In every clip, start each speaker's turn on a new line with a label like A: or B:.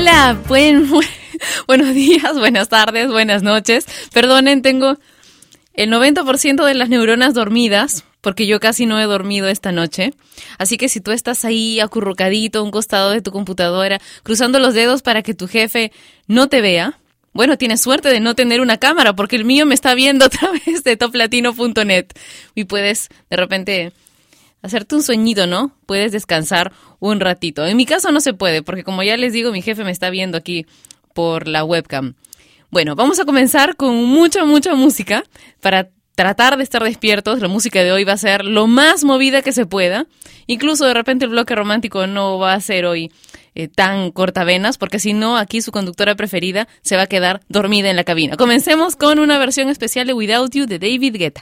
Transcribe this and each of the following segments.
A: Hola, buen, buenos días, buenas tardes, buenas noches. Perdonen, tengo el 90% de las neuronas dormidas, porque yo casi no he dormido esta noche. Así que si tú estás ahí acurrucadito a un costado de tu computadora, cruzando los dedos para que tu jefe no te vea, bueno, tienes suerte de no tener una cámara, porque el mío me está viendo a través de toplatino.net y puedes de repente hacerte un sueñito, ¿no? Puedes descansar un ratito. En mi caso no se puede, porque como ya les digo, mi jefe me está viendo aquí por la webcam. Bueno, vamos a comenzar con mucha, mucha música para tratar de estar despiertos. La música de hoy va a ser lo más movida que se pueda. Incluso de repente el bloque romántico no va a ser hoy eh, tan cortavenas, porque si no, aquí su conductora preferida se va a quedar dormida en la cabina. Comencemos con una versión especial de Without You de David Guetta.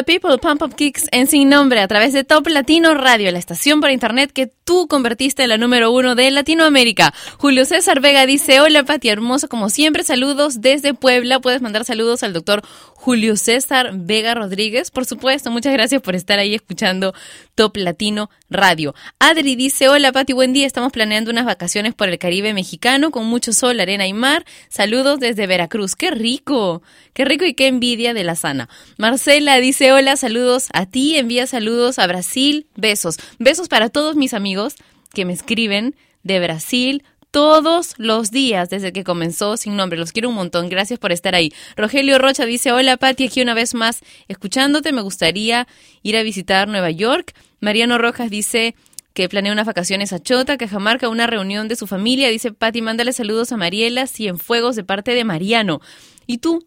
B: The People, Pump Up Kicks en Sin Nombre a través de Top Latino Radio, la estación por internet que tú convertiste en la número uno de Latinoamérica. Julio César Vega dice, hola Pati, hermoso como siempre, saludos desde Puebla. Puedes mandar saludos al doctor Julio César Vega Rodríguez, por supuesto. Muchas gracias por estar ahí escuchando Top Latino Radio. Adri dice, hola Pati, buen día. Estamos planeando unas vacaciones por el Caribe mexicano con mucho sol, arena y mar. Saludos desde Veracruz. ¡Qué rico! ¡Qué rico y qué envidia de la sana! Marcela dice hola, saludos a ti, envía saludos a Brasil, besos. Besos para todos mis amigos que me escriben de Brasil todos los días desde que comenzó sin nombre. Los quiero un montón. Gracias por estar ahí. Rogelio Rocha dice, hola Pati, aquí una vez más escuchándote. Me gustaría ir a visitar Nueva York. Mariano Rojas dice que planea unas vacaciones a Chota, Cajamarca, una reunión de su familia. Dice, Pati, mándale saludos a Mariela Cienfuegos de parte de Mariano. ¿Y tú?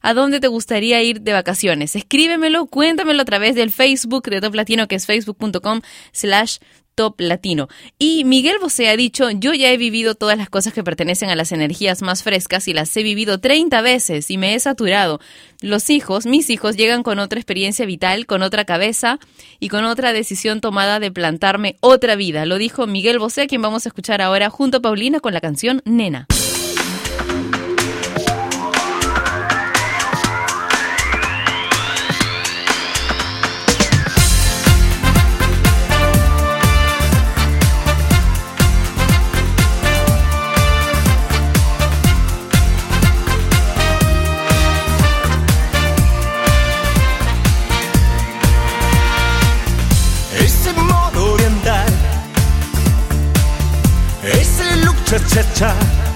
B: ¿A dónde te gustaría ir de vacaciones? Escríbemelo, cuéntamelo a través del Facebook de Top Latino, que es facebook.com slash Top Latino. Y Miguel Bosé ha dicho, yo ya he vivido todas las cosas que pertenecen a las energías más frescas y las he vivido 30 veces y me he saturado. Los hijos, mis hijos, llegan con otra experiencia vital, con otra cabeza y con otra decisión tomada de plantarme otra vida. Lo dijo Miguel Bosé, quien vamos a escuchar ahora junto a Paulina con la canción Nena.
C: time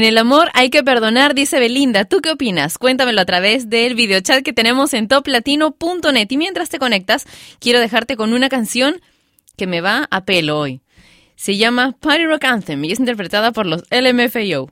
C: En el amor hay que perdonar,
B: dice Belinda. ¿Tú qué opinas? Cuéntamelo a través del videochat que tenemos en toplatino.net. Y mientras te conectas, quiero dejarte con una canción que me va a pelo hoy. Se llama Party Rock Anthem y es interpretada por los LMFAO.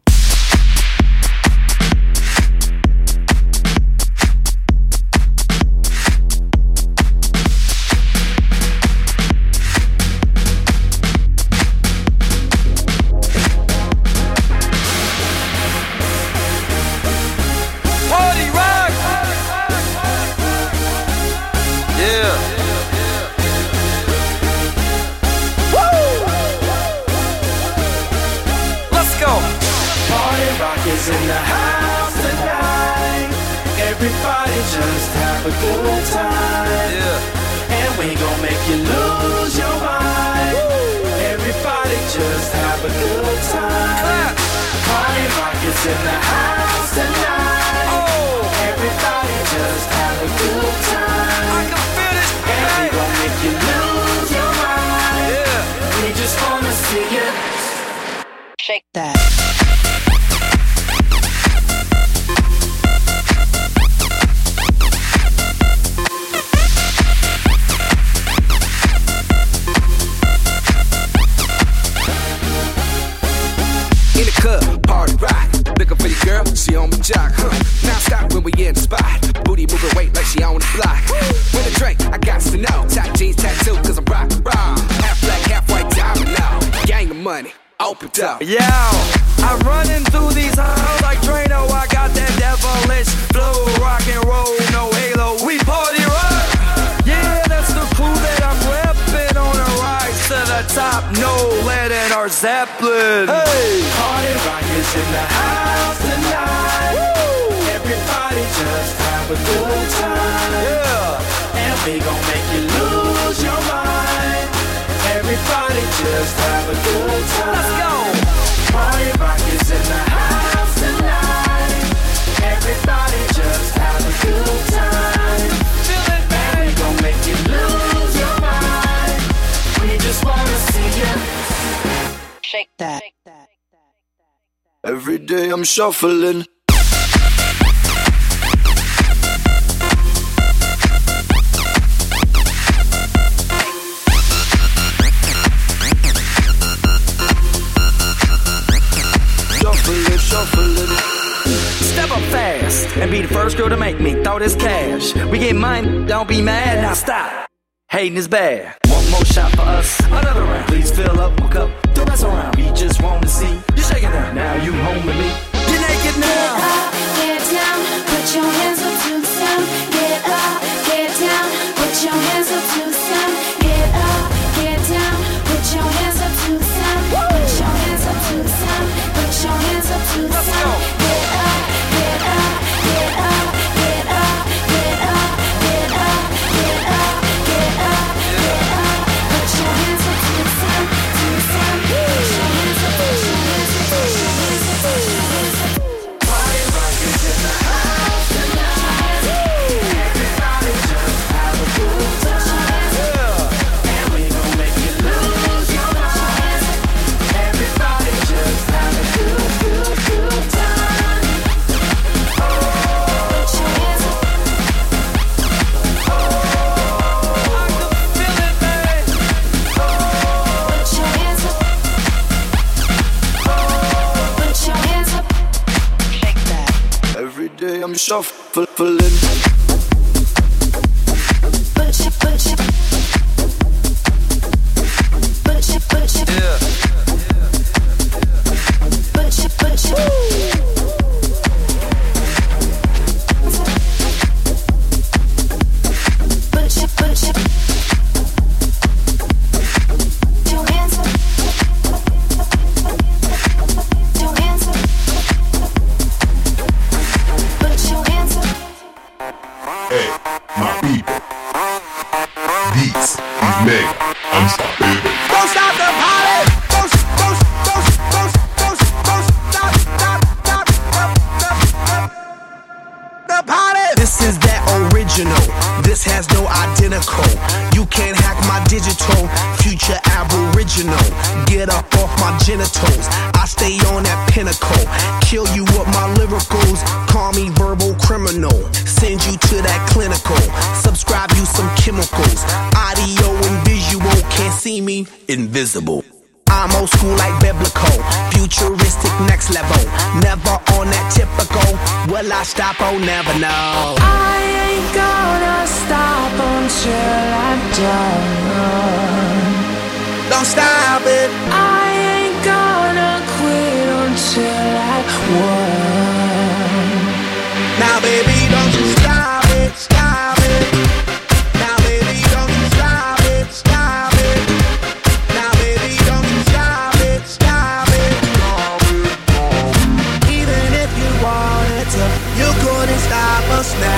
D: that.
E: Zeppelin. Hey! Party rockers in the house tonight. Woo! Everybody just have a good time. Yeah. And we gon' make you lose your mind. Everybody just have a good time. Let's go. day I'm shuffling. and be the first girl to make me throw this cash. We get money, don't be mad, now stop. Hating is bad more shot for us. Another round, please fill up my cup. Don't mess around, we just want to see you shaking. Now you home with me. Naked now.
C: Get up, get down, put your hands up to the sound. Get up, get down, put your hands up.
E: shuffling stop
C: us
F: now.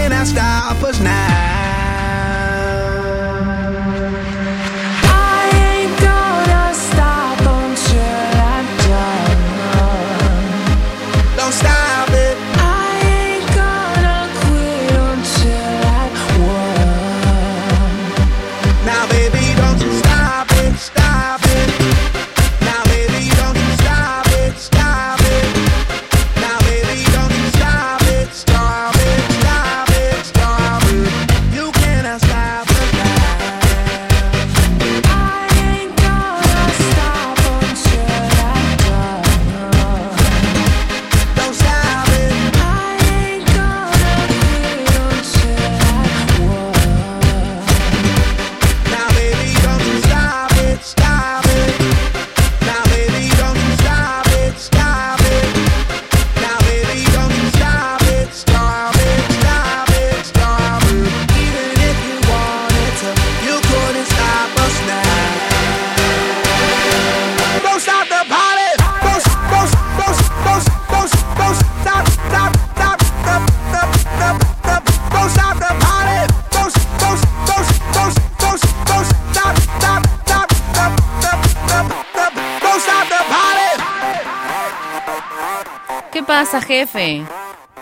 E: you cannot stop us now.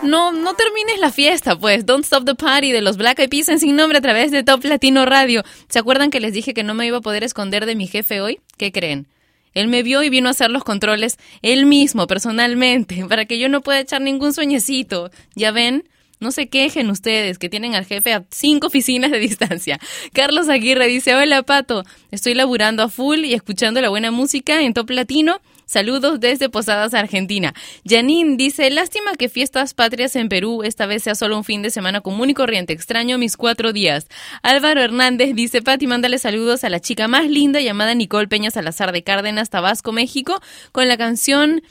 B: No, no termines la fiesta, pues. Don't Stop the Party de los Black Eyed Peas en sin nombre a través de Top Latino Radio. ¿Se acuerdan que les dije que no me iba a poder esconder de mi jefe hoy? ¿Qué creen? Él me vio y vino a hacer los controles él mismo, personalmente, para que yo no pueda echar ningún sueñecito. ¿Ya ven? No se quejen ustedes, que tienen al jefe a cinco oficinas de distancia. Carlos Aguirre dice, hola Pato, estoy laburando a full y escuchando la buena música en Top Latino. Saludos desde Posadas, Argentina. Janine dice, lástima que fiestas patrias en Perú esta vez sea solo un fin de semana común y corriente. Extraño mis cuatro días. Álvaro Hernández dice, Pati, mándale saludos a la chica más linda llamada Nicole Peña Salazar de Cárdenas, Tabasco, México, con la canción...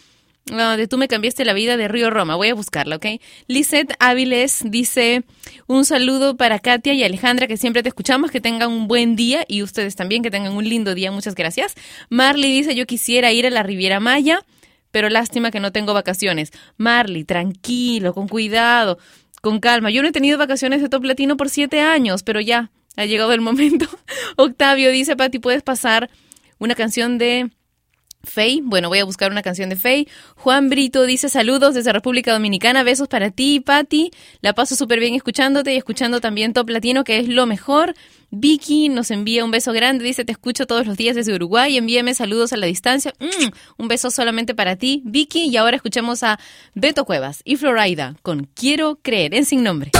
B: de Tú me cambiaste la vida de Río Roma. Voy a buscarla, ¿ok? Lisette Áviles dice un saludo para Katia y Alejandra, que siempre te escuchamos, que tengan un buen día y ustedes también que tengan un lindo día. Muchas gracias. Marley dice yo quisiera ir a la Riviera Maya, pero lástima que no tengo vacaciones. Marley, tranquilo, con cuidado, con calma. Yo no he tenido vacaciones de Top Latino por siete años, pero ya, ha llegado el momento. Octavio dice, Pati, ¿puedes pasar una canción de... Fey, bueno, voy a buscar una canción de Fey. Juan Brito dice saludos desde República Dominicana, besos para ti, Patti. La paso súper bien escuchándote y escuchando también Top Latino, que es lo mejor. Vicky nos envía un beso grande, dice te escucho todos los días desde Uruguay, envíame saludos a la distancia. Mm, un beso solamente para ti, Vicky. Y ahora escuchamos a Beto Cuevas y Florida con Quiero creer en sin nombre.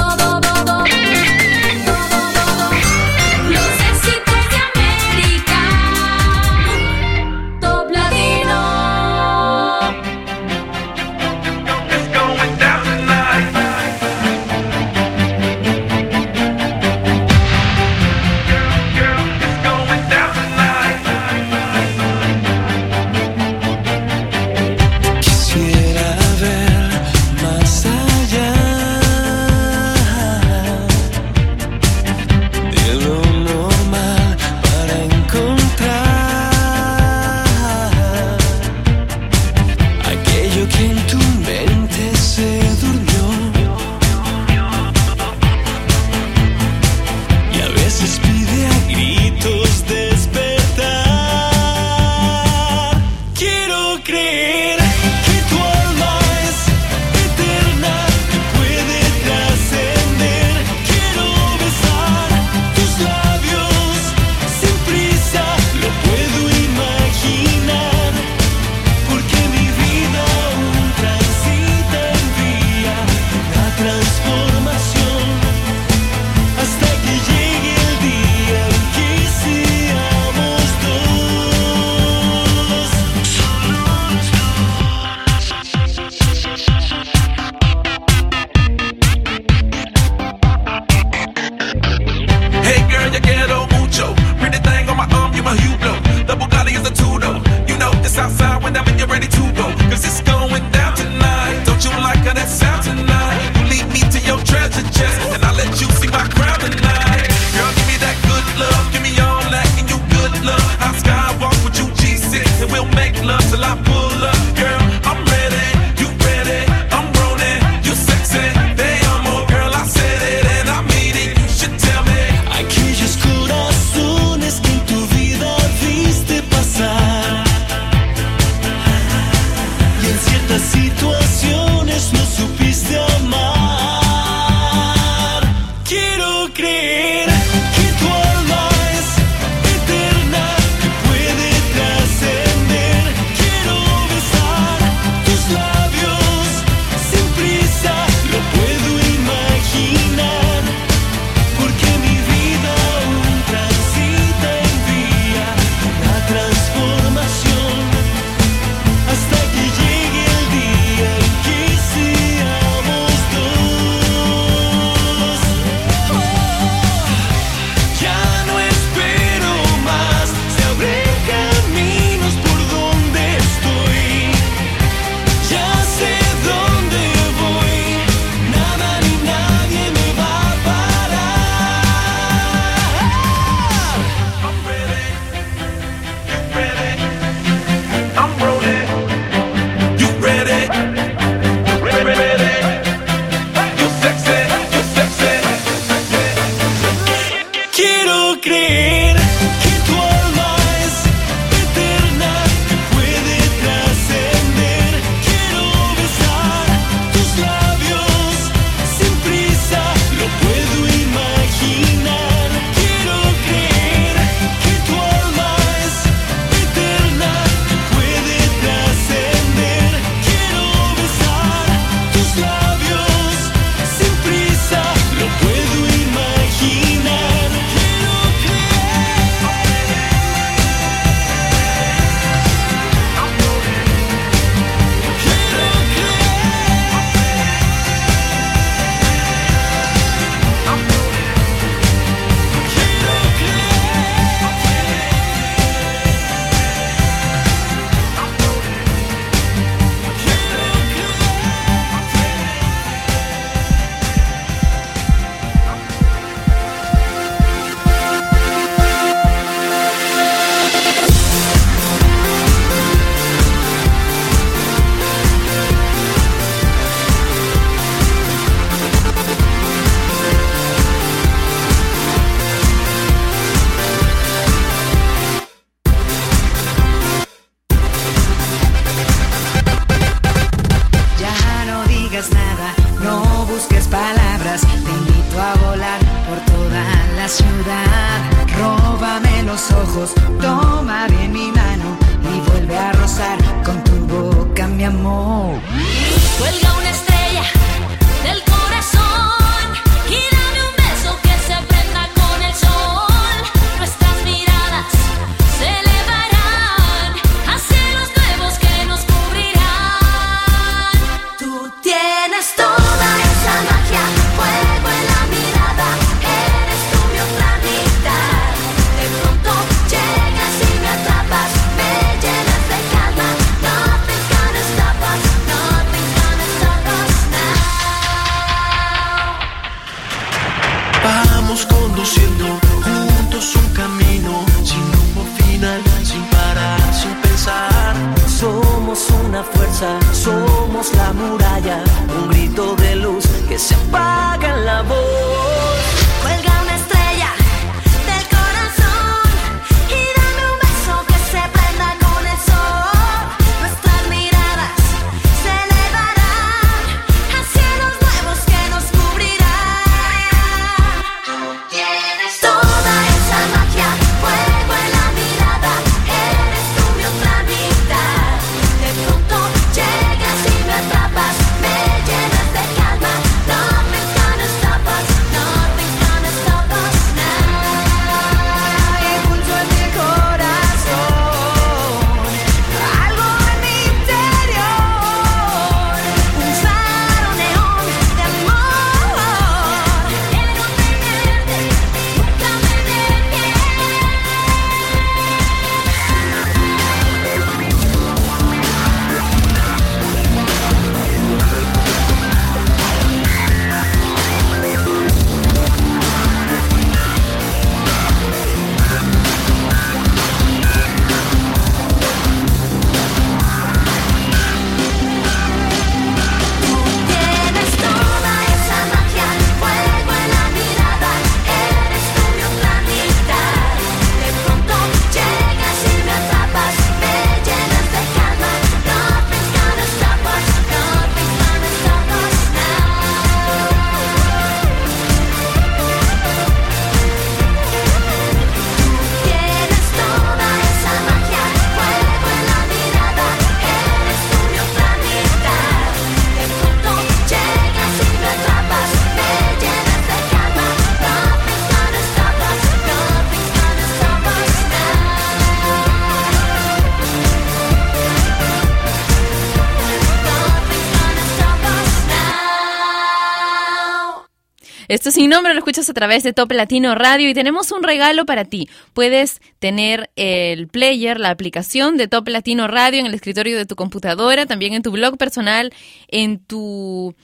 B: Esto sin nombre lo escuchas a través de Top Latino Radio y tenemos un regalo para ti. Puedes tener el player, la aplicación de Top Latino Radio en el escritorio de tu computadora, también en tu blog personal, en tu...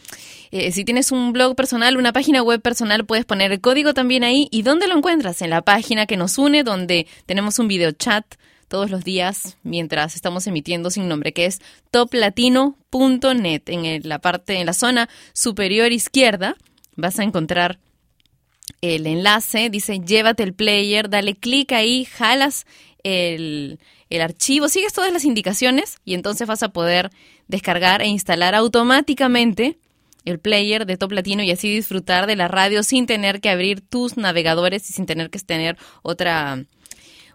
B: eh, si tienes un blog personal, una página web personal, puedes poner el código también ahí. ¿Y dónde lo encuentras? En la página que nos une, donde tenemos un video chat todos los días mientras estamos emitiendo sin nombre, que es toplatino.net. En la parte, en la zona superior izquierda, vas a encontrar el enlace, dice llévate el player, dale clic ahí, jalas el, el archivo, sigues todas las indicaciones y entonces vas a poder descargar e instalar automáticamente el player de Top Latino y así disfrutar de la radio sin tener que abrir tus navegadores y sin tener que tener otra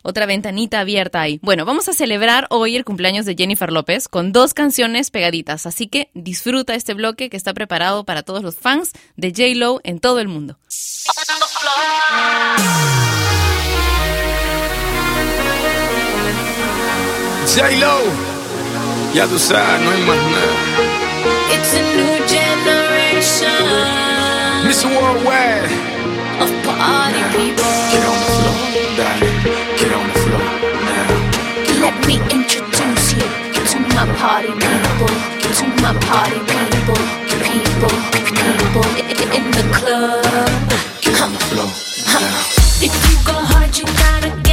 B: otra ventanita abierta ahí. Bueno, vamos a celebrar hoy el cumpleaños de Jennifer López con dos canciones pegaditas, así que disfruta este bloque que está preparado para todos los fans de J Lo en todo el mundo.
G: J-Lo, ya tú sabes, no hay más nada.
C: It's a new generation
G: Mr. Worldwide,
C: of party people. Let me introduce you to my party people, to my party people, people, people in the club.
G: Get on the floor.
C: If you go hard, you gotta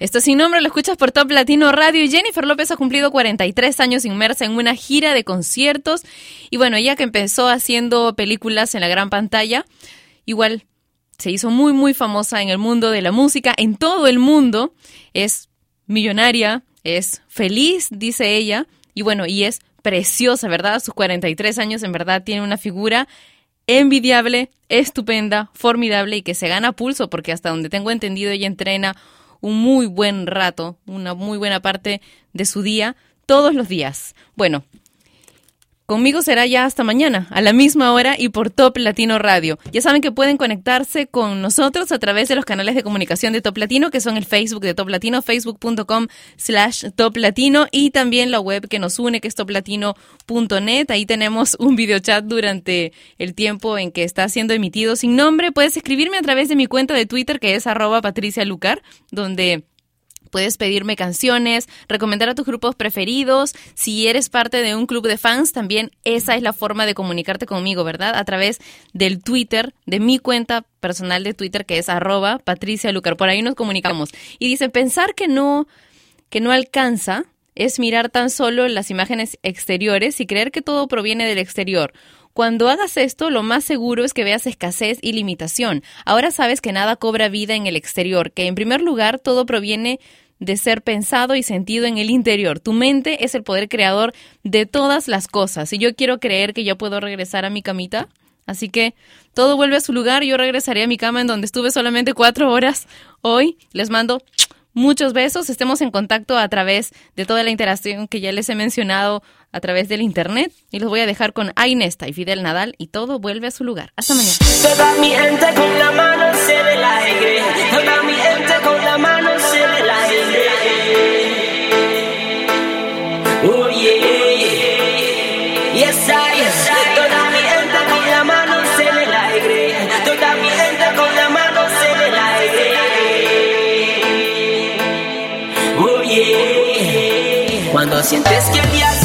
B: Esto es sin nombre, lo escuchas por Top Latino Radio. Jennifer López ha cumplido 43 años inmersa en una gira de conciertos. Y bueno, ella que empezó haciendo películas en la gran pantalla, igual se hizo muy, muy famosa en el mundo de la música, en todo el mundo. Es millonaria, es feliz, dice ella. Y bueno, y es preciosa, ¿verdad? A sus 43 años en verdad tiene una figura envidiable, estupenda, formidable y que se gana pulso porque hasta donde tengo entendido ella entrena un muy buen rato, una muy buena parte de su día, todos los días. Bueno, Conmigo será ya hasta mañana, a la misma hora y por Top Latino Radio. Ya saben que pueden conectarse con nosotros a través de los canales de comunicación de Top Latino, que son el Facebook de Top Latino, facebook.com slash Top Latino y también la web que nos une, que es toplatino.net. Ahí tenemos un videochat durante el tiempo en que está siendo emitido sin nombre. Puedes escribirme a través de mi cuenta de Twitter, que es arroba Patricia Lucar, donde Puedes pedirme canciones, recomendar a tus grupos preferidos. Si eres parte de un club de fans, también esa es la forma de comunicarte conmigo, ¿verdad? A través del Twitter, de mi cuenta personal de Twitter, que es arroba Patricia Lucar. Por ahí nos comunicamos. Y dice, pensar que no, que no alcanza es mirar tan solo las imágenes exteriores y creer que todo proviene del exterior. Cuando hagas esto, lo más seguro es que veas escasez y limitación. Ahora sabes que nada cobra vida en el exterior, que en primer lugar todo proviene de ser pensado y sentido en el interior. Tu mente es el poder creador de todas las cosas. Y yo quiero creer que yo puedo regresar a mi camita. Así que todo vuelve a su lugar. Yo regresaré a mi cama en donde estuve solamente cuatro horas hoy. Les mando muchos besos. Estemos en contacto a través de toda la interacción que ya les he mencionado a través del internet. Y los voy a dejar con Ainesta y Fidel Nadal y todo vuelve a su lugar. Hasta mañana.
H: Cuando sientes que el día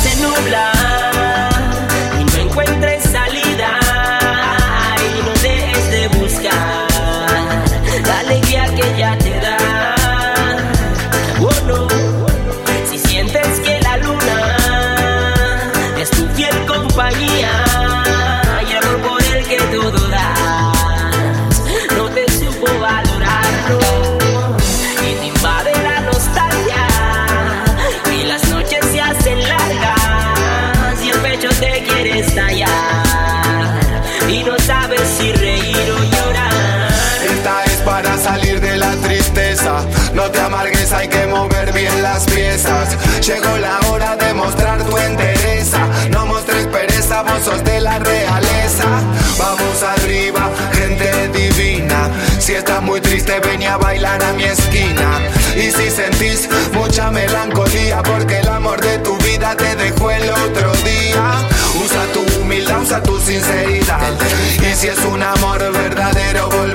I: bailar a mi esquina. Y si sentís mucha melancolía, porque el amor de tu vida te dejó el otro día. Usa tu humildad, usa tu sinceridad. Y si es un amor verdadero, volverá.